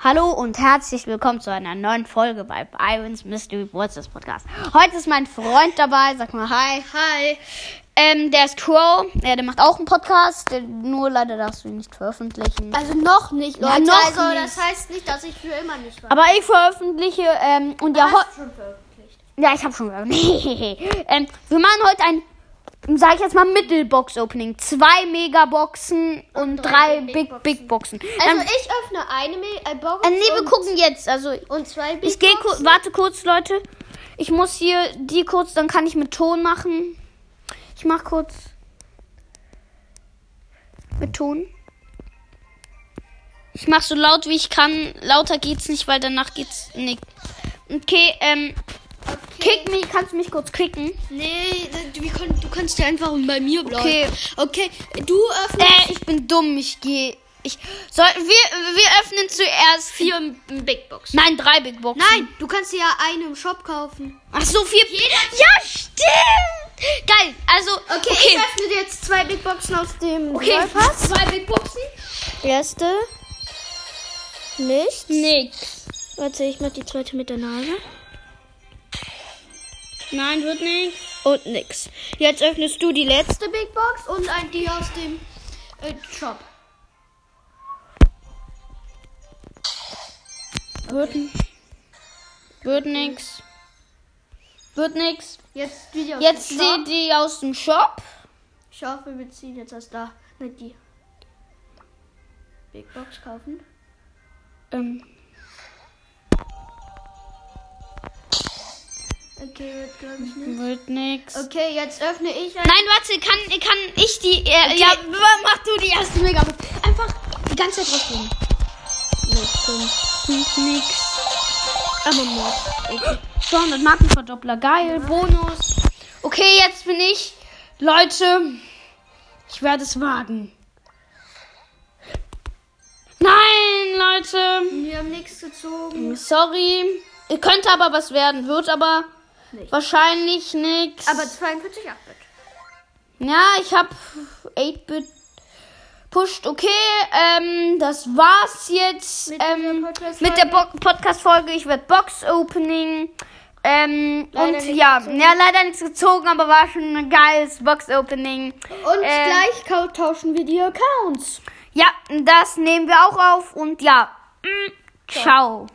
Hallo und herzlich willkommen zu einer neuen Folge bei Byron's Mystery Broadcast Podcast. Heute ist mein Freund dabei. Sag mal Hi. Hi. Ähm, der ist Crow. Ja, der macht auch einen Podcast. Nur leider darfst du ihn nicht veröffentlichen. Also noch nicht, Ja, Leute. noch also nicht. das heißt nicht, dass ich für immer nicht war. Aber ich veröffentliche. Ähm, und ja, veröffentlicht. ja, ich habe schon. ähm, wir machen heute ein, sag ich jetzt mal, Mittelbox-Opening. Zwei Megaboxen und, drei drei Big, Big Big Boxen. Also Ähm, ich öffne eine Me äh, Box äh, nee, wir und, gucken jetzt. Also und zwei Big Ich gehe Boxen. warte kurz, Leute. Ich muss hier die kurz, dann kann ich mit Ton machen. Ich mach kurz mit Ton. Ich mach so laut wie ich kann. Lauter geht's nicht, weil danach geht's nicht. Okay, ähm, kick mich, kannst du mich kurz kicken? Nee, können- du kannst ja einfach bei mir bleiben. Okay. Okay, du öffnest Äh, ich bin dumm, ich gehe. Ich soll wir wir öffnen zuerst vier Big Boxen. Nein, drei Big Boxen. Nein, du kannst dir ja eine im Shop kaufen. Ach so, vier. Ja, stimmt. Geil. Also, Okay, ich öffne dir jetzt zwei Big Boxen aus dem Okay, Brawl Pass. zwei Big Boxen? Erste. Nichts. Nix. Warte, ich mach die zweite mit der Nase. Nein, wird nix. Und nix. Jetzt öffnest du die letzte Big Box und ein die aus dem äh, Shop. Wird, wird nix. Wird nix. Jetzt die aus Jetzt dem Shop. die, die aus dem Shop. Ich hoffe, wir ziehen jetzt erst da. Nicht die. Big Box kaufen. Ähm, Okay, wird glaube ich nicht. wird nix. Okay, jetzt öffne ich ein. Nein, warte, kann, kann ich die. Äh, Ja, mach du die erste Mega. Einfach die ganze Zeit draufgehen. Nicht fünf. Nix. Aber Mord. Okay. 200 Markenverdoppler, geil. Bonus. Okay, jetzt bin ich. Leute, ich werde es wagen. Nein, Leute. Wir haben nichts gezogen. Sorry. Ihr könnte aber was werden, wird aber Nicht. wahrscheinlich nix. Aber 42 8-Bit. ja, ich hab 8-Bit pusht. Okay, ähm, das war's jetzt Mit ähm, mit der Bo Podcast-Folge. Ich werde Box-Opening. Ähm, Leider und nichts ja, gezogen. ja, leider nichts gezogen, aber war schon ein geiles Box-Opening. Und Äh, gleich tauschen wir die Accounts. Ja, das nehmen wir auch auf und ja, mm, ciao.